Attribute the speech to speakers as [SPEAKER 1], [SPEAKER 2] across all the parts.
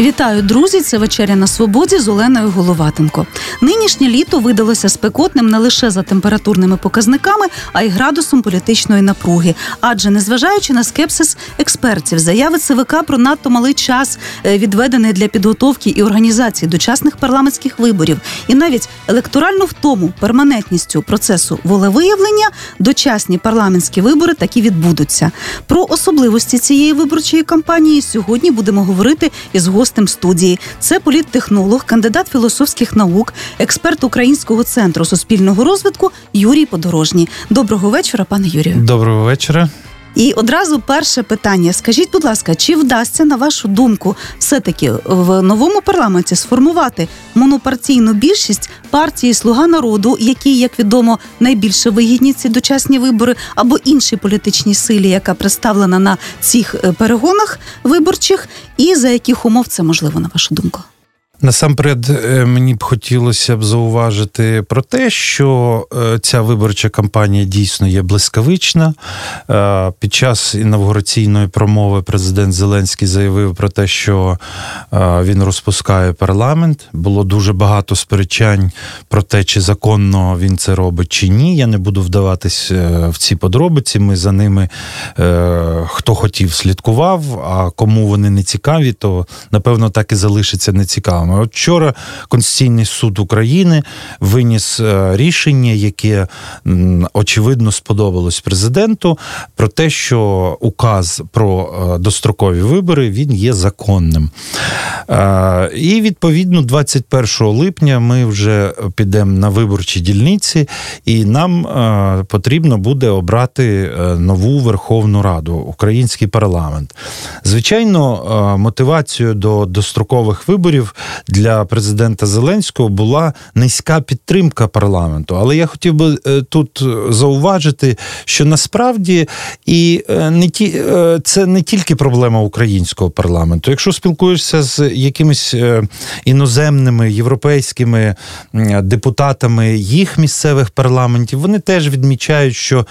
[SPEAKER 1] Вітаю, друзі! Це вечеря на свободі з Оленою Головатенко. Нинішнє літо видалося спекотним не лише за температурними показниками, а й градусом політичної напруги. Адже незважаючи на скепсис експертів, заяви ЦВК про надто малий час е, відведений для підготовки і організації дочасних парламентських виборів, і навіть електоральну втому перманентністю процесу волевиявлення, дочасні парламентські вибори таки відбудуться. Про особливості цієї виборчої кампанії сьогодні будемо говорити із гостем гостем студії. Це політтехнолог, кандидат філософських наук, експерт Українського центру суспільного розвитку Юрій Подорожній. Доброго вечора, пане Юрію.
[SPEAKER 2] Доброго вечора.
[SPEAKER 1] І одразу перше питання: скажіть, будь ласка, чи вдасться на вашу думку все-таки в новому парламенті сформувати монопартійну більшість партії Слуга народу, які, як відомо, найбільше вигідні ці дочасні вибори, або іншій політичній силі, яка представлена на цих е, перегонах виборчих, і за яких умов це можливо на вашу думку?
[SPEAKER 2] Насамперед, е, мені б хотілося б зауважити про те, що е, ця виборча кампанія дійсно є блискавична. Е, під час інавгураційної промови президент Зеленський заявив про те, що він розпускає парламент. Було дуже багато сперечань про те, чи законно він це робить, чи ні. Я не буду вдаватись в ці подробиці. Ми за ними хто хотів слідкував, а кому вони не цікаві, то напевно так і залишиться нецікавим саме. От вчора Конституційний суд України виніс е, рішення, яке очевидно сподобалось президенту, про те, що указ про е, дострокові вибори він є законним. Е, і відповідно, 21 липня ми вже підемо на виборчі дільниці, і нам потрібно буде обрати нову Верховну Раду, український парламент. Звичайно, мотивацією до дострокових виборів для президента Зеленського була низька підтримка парламенту. Але я хотів би е, тут зауважити, що насправді і е, не ті е, це не тільки проблема українського парламенту. Якщо спілкуєшся з якимись іноземними європейськими депутатами їх місцевих парламентів, вони теж відмічають, що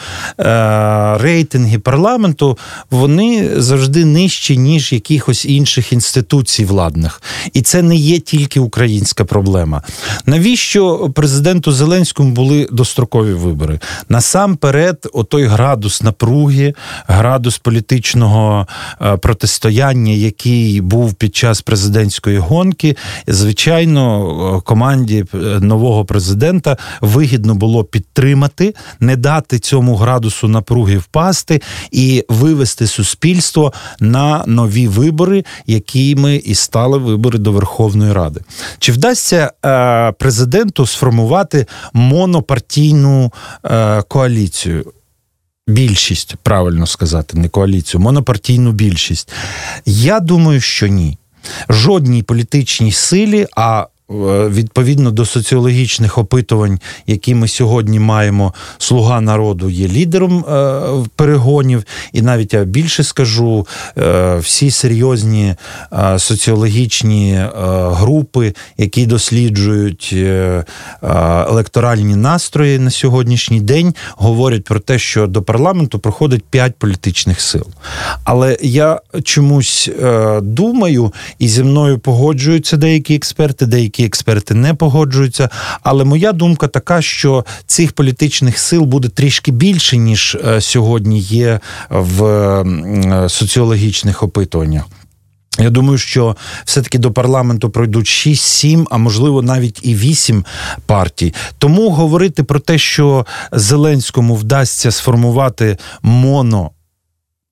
[SPEAKER 2] рейтинги парламенту вони завжди нижчі ніж якихось інших інституцій владних, і це не є тільки українська проблема. Навіщо президенту Зеленському були дострокові вибори? Насамперед, отой градус напруги, градус політичного е, протистояння, який був під час президентської гонки, звичайно, команді е, нового президента вигідно було підтримати, не дати цьому градусу напруги впасти і вивести суспільство на нові вибори, якими і стали вибори до Верховної Ради. Чи вдасться е, президенту сформувати монопартійну е, коаліцію? Більшість, правильно сказати, не коаліцію, монопартійну більшість. Я думаю, що ні. Жодній політичній силі, а відповідно до соціологічних опитувань, які ми сьогодні маємо, слуга народу є лідером е, перегонів, і навіть я більше скажу, е, всі серйозні соціологічні групи, які досліджують електоральні настрої на сьогоднішній день, говорять про те, що до парламенту проходить п'ять політичних сил. Але я чомусь думаю, і зі мною погоджуються деякі експерти, деякі деякі експерти не погоджуються. Але моя думка така, що цих політичних сил буде трішки більше, ніж е, сьогодні є в е, соціологічних опитуваннях. Я думаю, що все-таки до парламенту пройдуть 6-7, а можливо навіть і 8 партій. Тому говорити про те, що Зеленському вдасться сформувати моно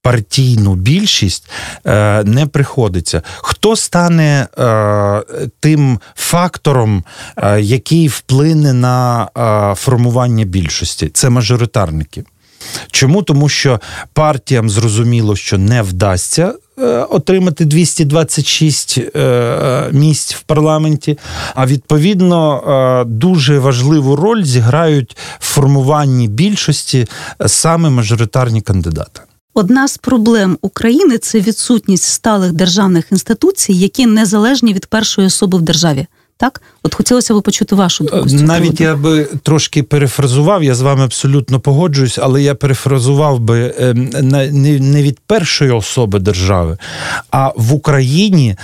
[SPEAKER 2] партійну більшість е, не приходиться. Хто стане е, тим фактором, е, який вплине на формування більшості? Це мажоритарники. Чому? Тому що партіям зрозуміло, що не вдасться. Отримати 226 е, місць в парламенті, а відповідно дуже важливу роль зіграють в формуванні більшості саме мажоритарні кандидати.
[SPEAKER 1] Одна з проблем України це відсутність сталих державних інституцій, які незалежні від першої особи в державі. Так, От хотілося б почути вашу думку.
[SPEAKER 2] Навіть я би трошки перефразував, я з вами абсолютно погоджуюсь, але я перефразував би ем, не від першої особи держави, а в Україні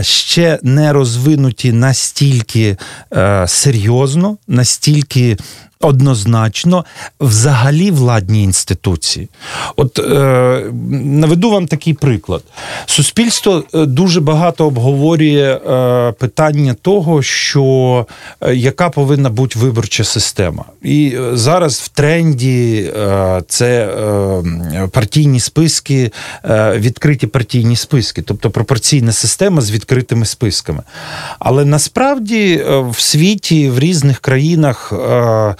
[SPEAKER 2] ще не розвинуті настільки е, серйозно, настільки однозначно взагалі владні інституції. От е, наведу вам такий приклад. Суспільство е, дуже багато обговорює е, питання того, що е, яка повинна бути виборча система. І е, зараз в тренді е, це партійні списки, відкриті партійні списки, тобто пропорційна система з відкритими списками. Але насправді в світі в різних країнах Е,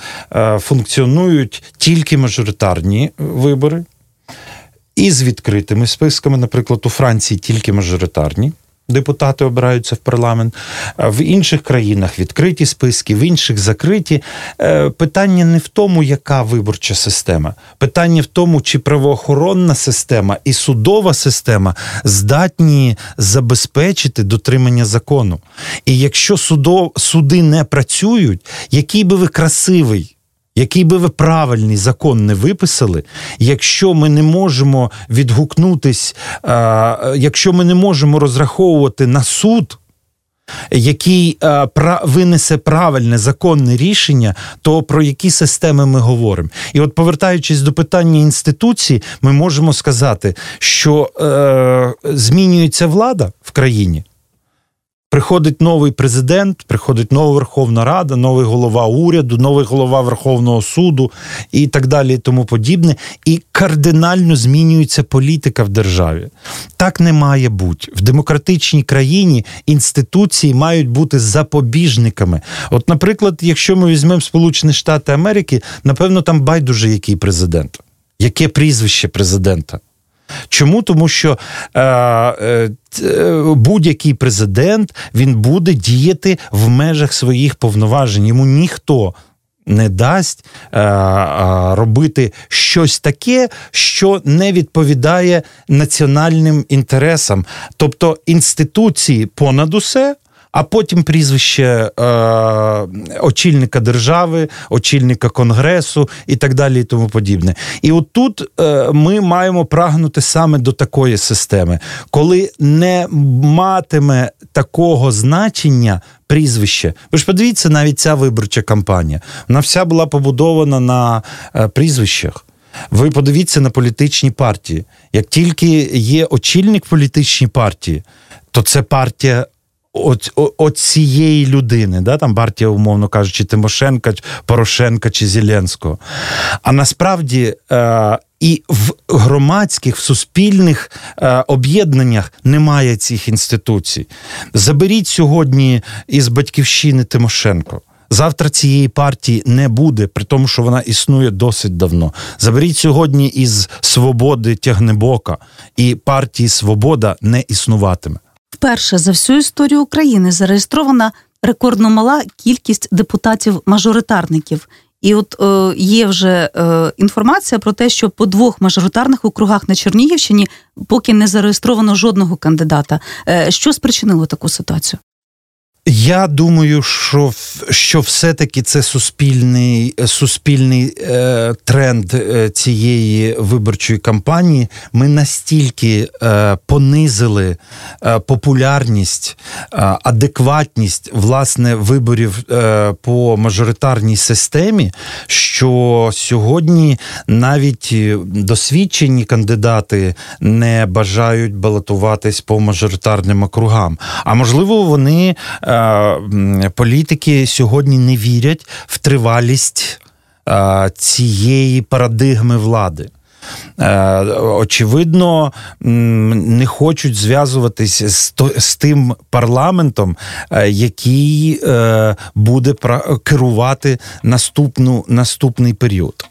[SPEAKER 2] функціонують тільки мажоритарні вибори, і з відкритими списками, наприклад, у Франції тільки мажоритарні. Депутати обираються в парламент, в інших країнах відкриті списки, в інших закриті. Е, питання не в тому, яка виборча система. Питання в тому, чи правоохоронна система і судова система здатні забезпечити дотримання закону. І якщо судо, суди не працюють, який би ви красивий який би ви правильний закон не виписали, якщо ми не можемо відгукнутись, якщо ми не можемо розраховувати на суд. Який винесе правильне законне рішення, то про які системи ми говоримо? І от, повертаючись до питання інституції, ми можемо сказати, що е, змінюється влада в країні. Приходить новий президент, приходить нова Верховна Рада, новий голова уряду, новий голова Верховного суду і так далі, і тому подібне. І кардинально змінюється політика в державі. Так не має бути в демократичній країні. Інституції мають бути запобіжниками. От, наприклад, якщо ми візьмемо Сполучені Штати Америки, напевно, там байдуже який президент, яке прізвище президента. Чому? Тому що е, е, будь-який президент він буде діяти в межах своїх повноважень. Йому ніхто. Не дасть е, е, робити щось таке, що не відповідає національним інтересам, тобто інституції понад усе, а потім прізвище е, очільника держави, очільника конгресу і так далі, і тому подібне. І от тут е, ми маємо прагнути саме до такої системи, коли не матиме такого значення. Прізвище. Ви ж подивіться, навіть ця виборча кампанія. Вона вся була побудована на е, прізвищах. Ви подивіться на політичні партії. Як тільки є очільник політичній партії, то це партія от, от цієї людини, да, там партія, умовно кажучи, Тимошенка, Порошенка чи Зеленського. А насправді е, і в громадських, в суспільних е, об'єднаннях немає цих інституцій. Заберіть сьогодні із батьківщини Тимошенко. Завтра цієї партії не буде, при тому, що вона існує досить давно. Заберіть сьогодні із свободи Тягнебока, і партії Свобода не існуватиме.
[SPEAKER 1] Вперше за всю історію України зареєстрована рекордно мала кількість депутатів-мажоритарників. І от е, є вже е, інформація про те, що по двох мажоритарних округах на Чернігівщині поки не зареєстровано жодного кандидата. Е, що спричинило таку ситуацію?
[SPEAKER 2] Я думаю, що що все-таки це суспільний суспільний е, тренд е, цієї виборчої кампанії. Ми настільки е, понизили е, популярність, е, адекватність власне виборів е, по мажоритарній системі, що сьогодні навіть досвідчені кандидати не бажають балотуватись по мажоритарним округам. А можливо, вони політики сьогодні не вірять в тривалість цієї парадигми влади. Е, очевидно, не хочуть зв'язуватись з з тим парламентом, е, який е, буде керувати наступну, наступний період.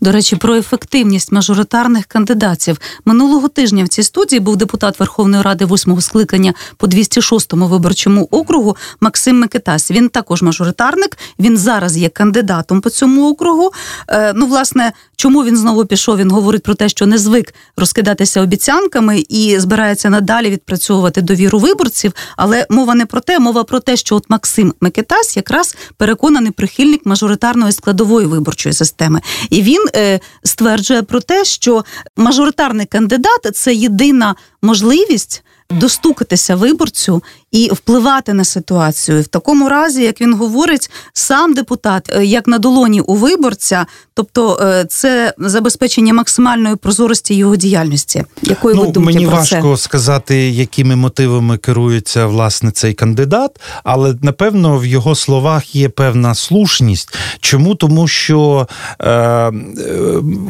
[SPEAKER 1] До речі, про ефективність мажоритарних кандидатів минулого тижня в цій студії був депутат Верховної Ради восьмого скликання по 206-му виборчому округу Максим Микитась. Він також мажоритарник. Він зараз є кандидатом по цьому округу. Е, ну, власне, чому він знову пішов? Він говорить про те, що не звик розкидатися обіцянками і збирається надалі відпрацьовувати довіру виборців. Але мова не про те, мова про те, що от Максим Микитась якраз переконаний прихильник мажоритарної складової виборчої системи. І він він е, стверджує про те, що мажоритарний кандидат це єдина можливість достукатися виборцю і впливати на ситуацію. В такому разі, як він говорить, сам депутат, е, як на долоні у виборця, тобто е, це забезпечення максимальної прозорості його діяльності. Якої
[SPEAKER 2] ну,
[SPEAKER 1] ви думки
[SPEAKER 2] мені
[SPEAKER 1] про
[SPEAKER 2] важко
[SPEAKER 1] це?
[SPEAKER 2] сказати, якими мотивами керується власне цей кандидат, але напевно в його словах є певна слушність. Чому тому, що е, е,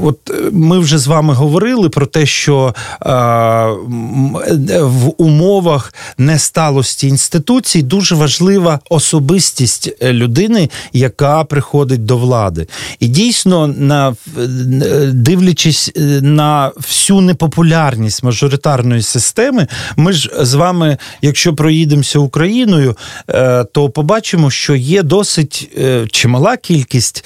[SPEAKER 2] от ми вже з вами говорили про те, що е, в умовах несталості інституцій дуже важлива особистість е, людини, яка приходить до влади. І дійсно, на дивлячись е, на всю непопулярність мажоритарної системи, ми ж з вами, якщо проїдемося Україною, е, то побачимо, що є досить чимала кількість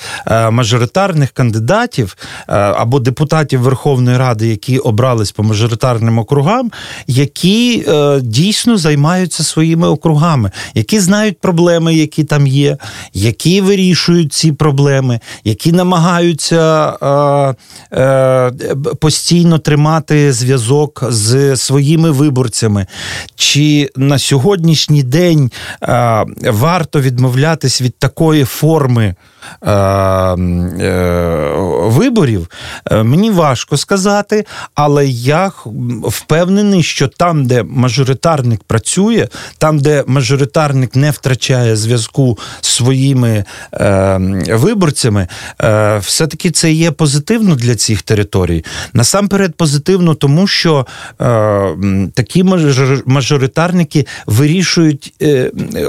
[SPEAKER 2] мажоритарних кандидатів або депутатів Верховної Ради, які обрались по мажоритарним округам, які дійсно займаються своїми округами, які знають проблеми, які там є, які вирішують ці проблеми, які намагаються е, е, постійно тримати зв'язок з своїми виборцями. Чи на сьогоднішній день е, варто відмовлятись від такої форми? Е, е, виборів, е, мені важко сказати, але я впевнений, що там, де мажоритарник працює, там, де мажоритарник не втрачає зв'язку з своїми виборцями, все-таки це є позитивно для цих територій. Насамперед, позитивно, тому що такі мажоритарники вирішують,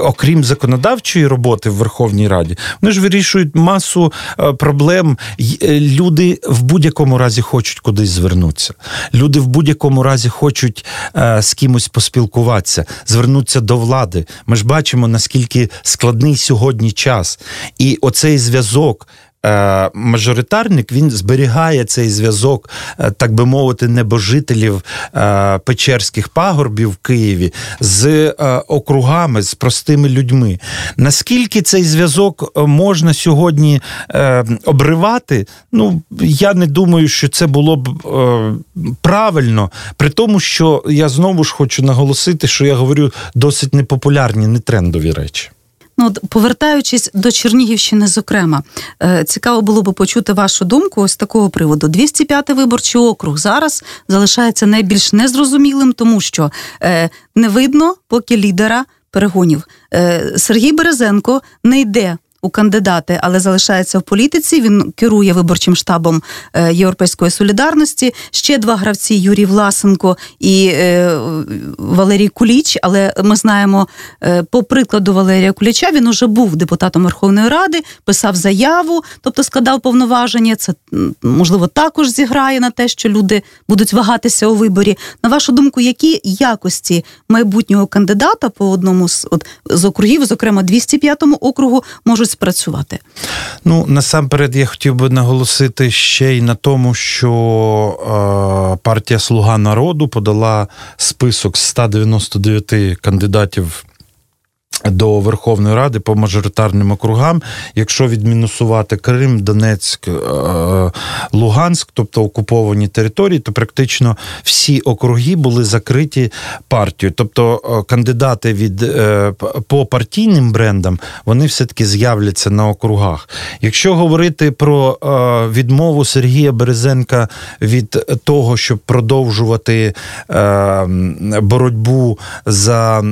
[SPEAKER 2] окрім законодавчої роботи в Верховній Раді, вони ж вирішують вирішують масу е, проблем. Е, люди в будь-якому разі хочуть кудись звернутися. Люди в будь-якому разі хочуть е, з кимось поспілкуватися, звернутися до влади. Ми ж бачимо, наскільки складний сьогодні час, і оцей зв'язок. Е, мажоритарник він зберігає цей зв'язок, е, так би мовити, небожителів е, Печерських пагорбів в Києві з округами, з простими людьми. Наскільки цей зв'язок можна сьогодні обривати? Ну я не думаю, що це було б правильно, при тому, що я знову ж хочу наголосити, що я говорю досить непопулярні, не трендові речі.
[SPEAKER 1] Ну, повертаючись до Чернігівщини, зокрема, е, цікаво було би почути вашу думку ось такого приводу. 205-й виборчий округ зараз залишається найбільш незрозумілим, тому що е, не видно поки лідера перегонів. Е, Сергій Березенко не йде у кандидати, але залишається в політиці. Він керує виборчим штабом е, Європейської солідарності. Ще два гравці Юрій Власенко і е, Валерій Куліч. Але ми знаємо, е, по прикладу Валерія Куліча він уже був депутатом Верховної Ради, писав заяву, тобто складав повноваження. Це можливо також зіграє на те, що люди будуть вагатися у виборі. На вашу думку, які якості майбутнього кандидата по одному з от з округів, зокрема 205-му округу, можуть спрацювати?
[SPEAKER 2] Ну насамперед я хотів би наголосити ще й на тому, що е, партія Слуга народу подала список з 199 кандидатів до Верховної Ради по мажоритарним округам, якщо відмінусувати Крим, Донецьк, е, Луганськ, тобто окуповані території, то практично всі округи були закриті партією. Тобто е, кандидати від е, по партійним брендам вони все-таки з'являться на округах. Якщо говорити про відмову Сергія Березенка від того, щоб продовжувати боротьбу за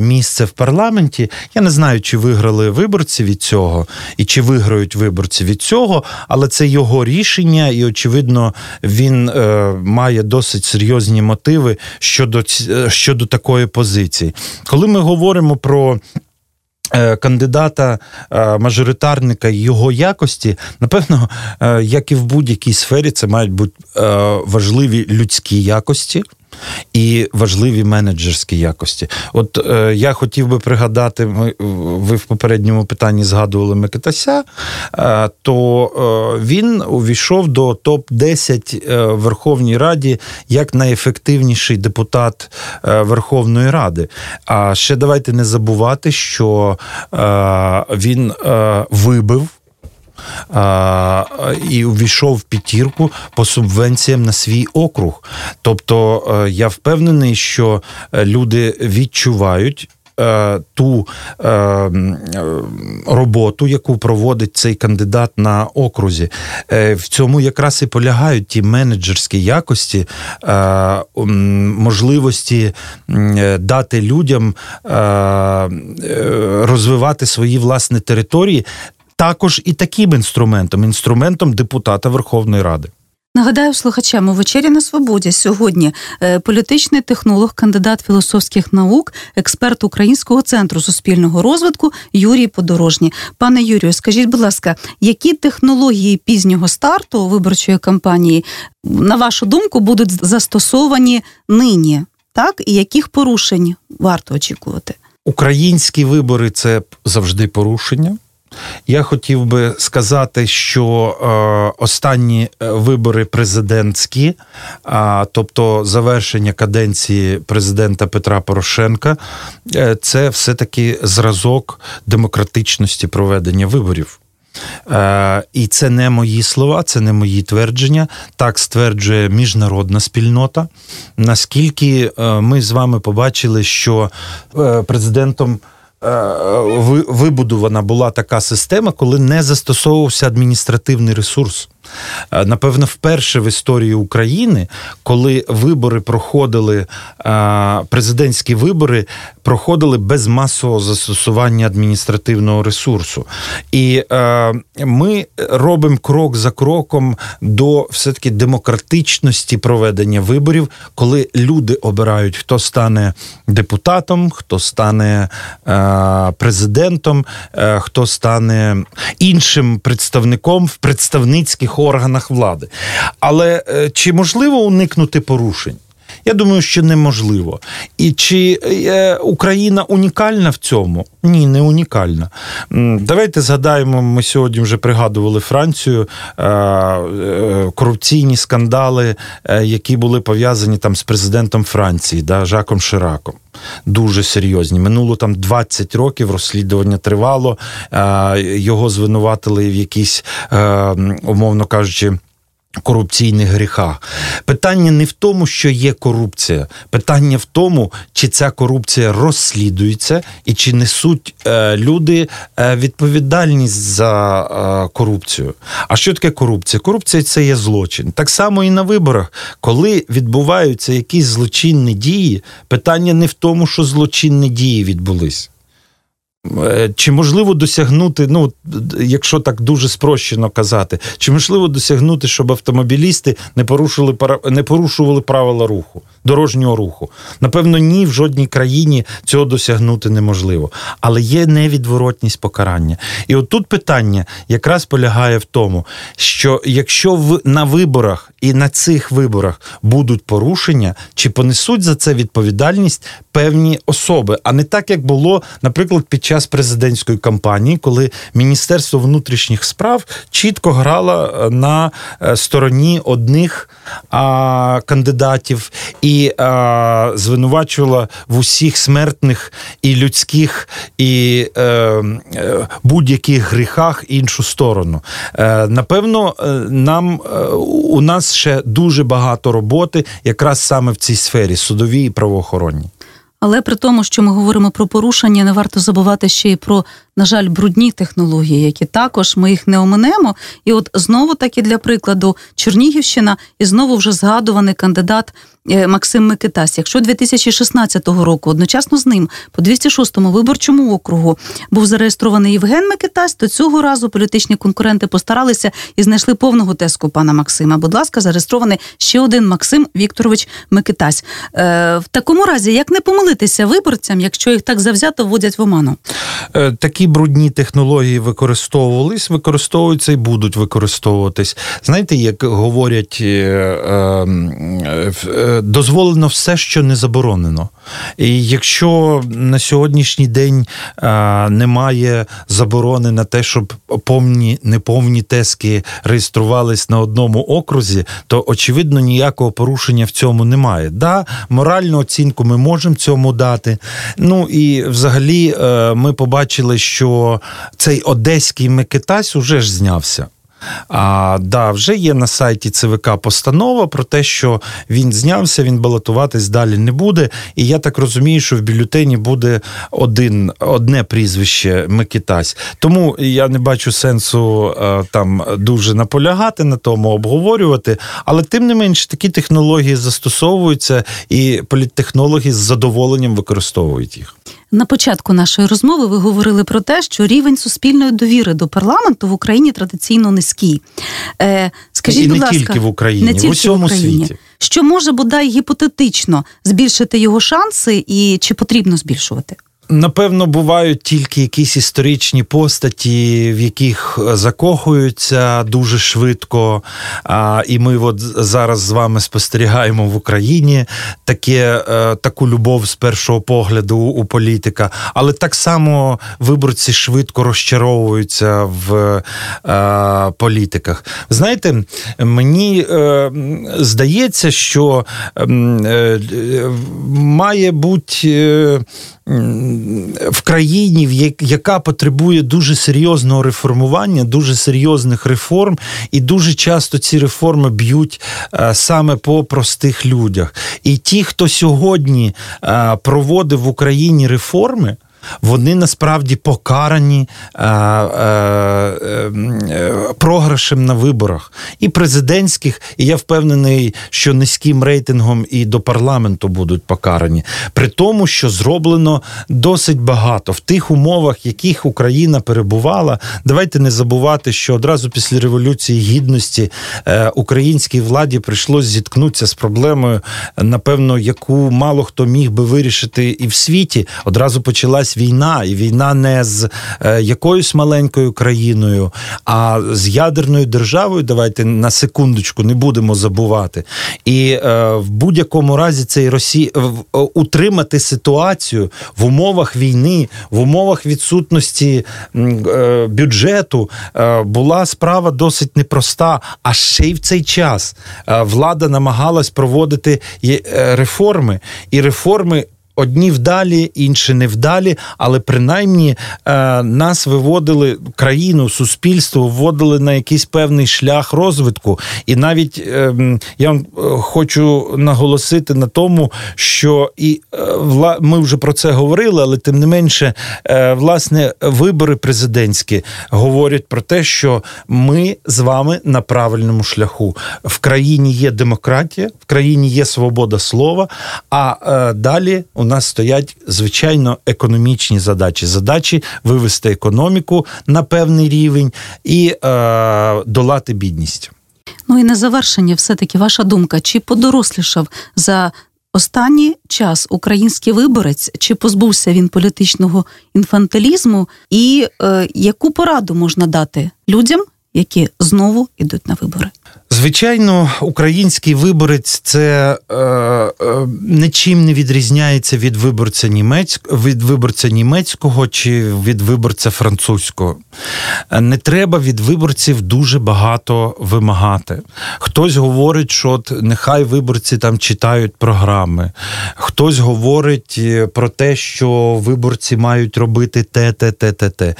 [SPEAKER 2] місце в парламенті парламенті. Я не знаю, чи виграли виборці від цього і чи виграють виборці від цього, але це його рішення, і очевидно, він е, має досить серйозні мотиви щодо, щодо такої позиції. Коли ми говоримо про Кандидата мажоритарника його якості, напевно, як і в будь-якій сфері, це мають бути важливі людські якості і важливі менеджерські якості. От е, я хотів би пригадати, ми ви в попередньому питанні згадували Микитася, е, то е, він увійшов до топ-10 е, в Верховній Раді як найефективніший депутат е, Верховної Ради. А ще давайте не забувати, що е, він вибив і увійшов в п'ятірку по субвенціям на свій округ. Тобто е, я впевнений, що е, люди відчувають. Е, ту роботу, яку проводить цей кандидат на окрузі, в цьому якраз і полягають ті менеджерські якості, можливості дати людям розвивати свої власні території також і таким інструментом інструментом депутата Верховної Ради.
[SPEAKER 1] Нагадаю слухачам у вечері на свободі сьогодні е, політичний технолог, кандидат філософських наук, експерт Українського центру суспільного розвитку Юрій Подорожній. Пане Юрію, скажіть, будь ласка, які технології пізнього старту виборчої кампанії, на вашу думку, будуть застосовані нині? Так і яких порушень варто очікувати?
[SPEAKER 2] Українські вибори це завжди порушення. Я хотів би сказати, що е, останні е, вибори президентські, а тобто завершення каденції президента Петра Порошенка, е, це все-таки зразок демократичності проведення виборів. Е, І це не мої слова, це не мої твердження. Так стверджує міжнародна спільнота. Наскільки е, ми з вами побачили, що е, президентом. Е, вибудована була така система, коли не застосовувався адміністративний ресурс. Е, напевно, вперше в історії України, коли вибори проходили, е, президентські вибори проходили без масового застосування адміністративного ресурсу. І ми робимо крок за кроком до все-таки демократичності проведення виборів, коли люди обирають, хто стане депутатом, хто стане президентом, хто стане іншим представником в представницьких органах влади. Але е, чи можливо уникнути порушень? Я думаю, що неможливо. І чи е, Україна унікальна в цьому? Ні, не унікальна. Давайте згадаємо, ми сьогодні вже пригадували Францію, е, корупційні скандали, які були пов'язані там з президентом Франції, да, Жаком Шираком. Дуже серйозні. Минуло там 20 років, розслідування тривало, його звинуватили в якійсь, умовно кажучи, корупційних гріхах. Питання не в тому, що є корупція, питання в тому, чи ця корупція розслідується і чи несуть е, люди е, відповідальність за е, корупцію. А що таке корупція? Корупція це є злочин. Так само і на виборах, коли відбуваються якісь злочинні дії, питання не в тому, що злочинні дії відбулись. Е, чи можливо досягнути, ну якщо так дуже спрощено казати, чи можливо досягнути, щоб автомобілісти не порушили не порушували правила руху, дорожнього руху? Напевно, ні, в жодній країні цього досягнути неможливо. Але є невідворотність покарання. І от тут питання якраз полягає в тому, що якщо в на виборах і на цих виборах будуть порушення, чи понесуть за це відповідальність певні особи, а не так, як було, наприклад, під час президентської кампанії, коли Міністерство внутрішніх справ чітко грало е, на е, стороні одних а, кандидатів і а, звинувачувало в усіх смертних і людських і е, е будь-яких гріхах іншу сторону. Е, Напевно, нам у нас ще дуже багато роботи, якраз саме в цій сфері судовій і правоохоронній.
[SPEAKER 1] Але при тому, що ми говоримо про порушення, не варто забувати ще й про, на жаль, брудні технології, які також ми їх не оминемо. І от знову таки для прикладу Чернігівщина і знову вже згадуваний кандидат Максим Микитась. Якщо 2016 року одночасно з ним по 206-му виборчому округу був зареєстрований Євген Микитась, то цього разу політичні конкуренти постаралися і знайшли повного теску пана Максима. Будь ласка, зареєстрований ще один Максим Вікторович Микитась. Е, В такому разі, як не помилитися виборцям, якщо їх так завзято вводять в оману?
[SPEAKER 2] Е, такі брудні технології використовувались, використовуються і будуть використовуватись. Знаєте, як говорять, е, е, дозволено все, що не заборонено. І якщо на сьогоднішній день немає заборони на те, щоб повні неповні тески реєструвались на одному окрузі, то очевидно ніякого порушення в цьому немає. Да, моральну оцінку ми можемо цьому дати. Ну і взагалі ми побачили, що цей одеський Микитась уже ж знявся. А да, вже є на сайті ЦВК постанова про те, що він знявся, він балотуватись далі не буде. І я так розумію, що в бюлетені буде один, одне прізвище Микитась. Тому я не бачу сенсу е, там дуже наполягати на тому, обговорювати. Але тим не менш такі технології застосовуються, і політтехнологи з задоволенням використовують їх.
[SPEAKER 1] На початку нашої розмови ви говорили про те, що рівень суспільної довіри до парламенту в Україні традиційно низький.
[SPEAKER 2] Е, Скажіть, і будь не ласка, тільки в Україні, не тільки в усьому в Україні. світі.
[SPEAKER 1] Що може бодай гіпотетично збільшити його шанси, і чи потрібно збільшувати?
[SPEAKER 2] Напевно, бувають тільки якісь історичні постаті, в яких закохуються дуже швидко. А, І ми от зараз з вами спостерігаємо в Україні таке, е, таку любов з першого погляду у політика. Але так само виборці швидко розчаровуються в а, е, політиках. Знаєте, мені е, здається, що е, має бути. В країні, яка потребує дуже серйозного реформування, дуже серйозних реформ, і дуже часто ці реформи б'ють е, саме по простих людях. І ті, хто сьогодні е, проводив в Україні реформи вони насправді покарані е, е, е, програшем на виборах і президентських, і я впевнений, що низьким рейтингом і до парламенту будуть покарані. При тому, що зроблено досить багато в тих умовах, яких Україна перебувала. Давайте не забувати, що одразу після революції гідності е, українській владі прийшлося зіткнутися з проблемою, напевно, яку мало хто міг би вирішити і в світі. Одразу почалась війна, і війна не з е, якоюсь маленькою країною, а з ядерною державою. Давайте на секундочку не будемо забувати. І е, в будь-якому разі цей Росії утримати ситуацію в умовах війни, в умовах відсутності е, бюджету була справа досить непроста. А ще й в цей час влада намагалась проводити реформи, і реформи одні вдалі, інші невдалі, але принаймні е, нас виводили країну, суспільство вводили на якийсь певний шлях розвитку. І навіть ем, я е, хочу наголосити на тому, що і е, ми вже про це говорили, але тим не менше, власне, вибори президентські говорять про те, що ми з вами на правильному шляху. В країні є демократія, в країні є свобода слова. А далі у нас стоять звичайно економічні задачі. Задачі вивести економіку на певний рівень і е, долати бідність.
[SPEAKER 1] Ну і на завершення, все таки ваша думка, чи подорослішав за останній час український виборець, чи позбувся він політичного інфантилізму, і е, яку пораду можна дати людям, які знову йдуть на вибори?
[SPEAKER 2] Звичайно, український виборець це е, е, нічим не відрізняється від виборця німецького від виборця німецького чи від виборця французького. Не треба від виборців дуже багато вимагати. Хтось говорить, що от нехай виборці там читають програми, хтось говорить е, про те, що виборці мають робити те, те, те, те, те.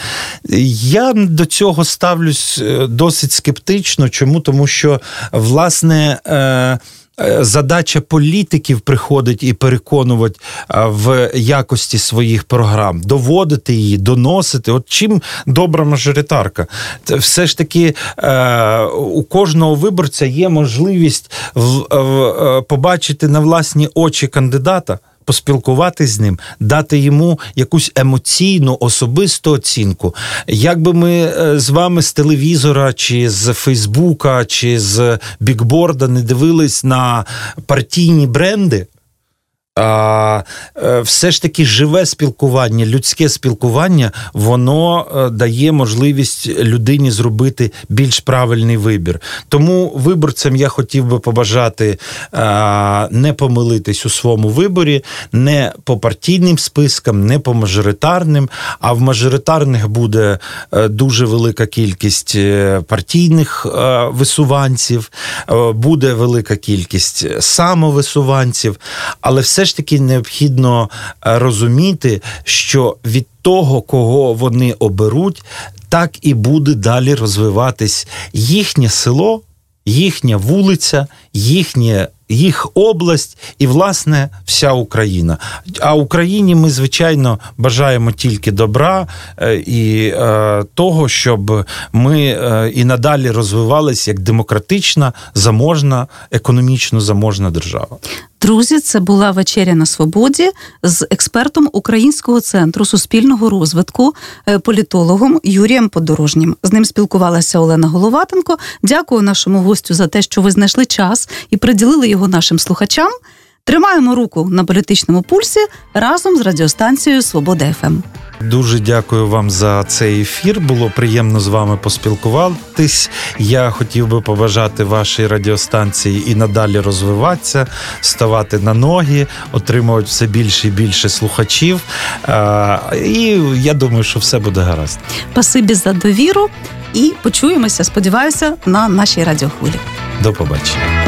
[SPEAKER 2] Я до цього ставлюсь е, досить скептично. Чому? Тому що власне. Е, е, задача політиків приходить і переконувати в якості своїх програм, доводити її, доносити. От чим добра мажоритарка? Все ж таки е, у кожного виборця є можливість побачити на власні очі кандидата поспілкуватись з ним, дати йому якусь емоційну особисту оцінку. Як би ми е, з вами з телевізора, чи з Фейсбука, чи з бікборда не дивились на партійні бренди все ж таки живе спілкування, людське спілкування, воно е, дає можливість людині зробити більш правильний вибір. Тому виборцям я хотів би побажати а, не помилитись у своєму виборі, не по партійним спискам, не по мажоритарним. А в мажоритарних буде е, дуже велика кількість партійних висуванців, буде велика кількість самовисуванців, але все ж таки необхідно е, розуміти, що від того, кого вони оберуть, так і буде далі розвиватись їхнє село, їхня вулиця, їхнє їх область і, власне, вся Україна. А Україні ми, звичайно, бажаємо тільки добра е, і е, того, щоб ми е, і надалі розвивалися як демократична, заможна, економічно заможна держава.
[SPEAKER 1] Друзі, це була вечеря на свободі з експертом Українського центру суспільного розвитку, політологом Юрієм Подорожнім. З ним спілкувалася Олена Головатенко. Дякую нашому гостю за те, що ви знайшли час і приділили його нашим слухачам. Тримаємо руку на політичному пульсі разом з радіостанцією Свобода ФМ.
[SPEAKER 2] Дуже дякую вам за цей ефір. Було приємно з вами поспілкуватись. Я хотів би побажати вашій радіостанції і надалі розвиватися, ставати на ноги, отримувати все більше і більше слухачів. І я думаю, що все буде гаразд.
[SPEAKER 1] Спасибі за довіру і почуємося. Сподіваюся, на нашій радіохвилі.
[SPEAKER 2] До побачення.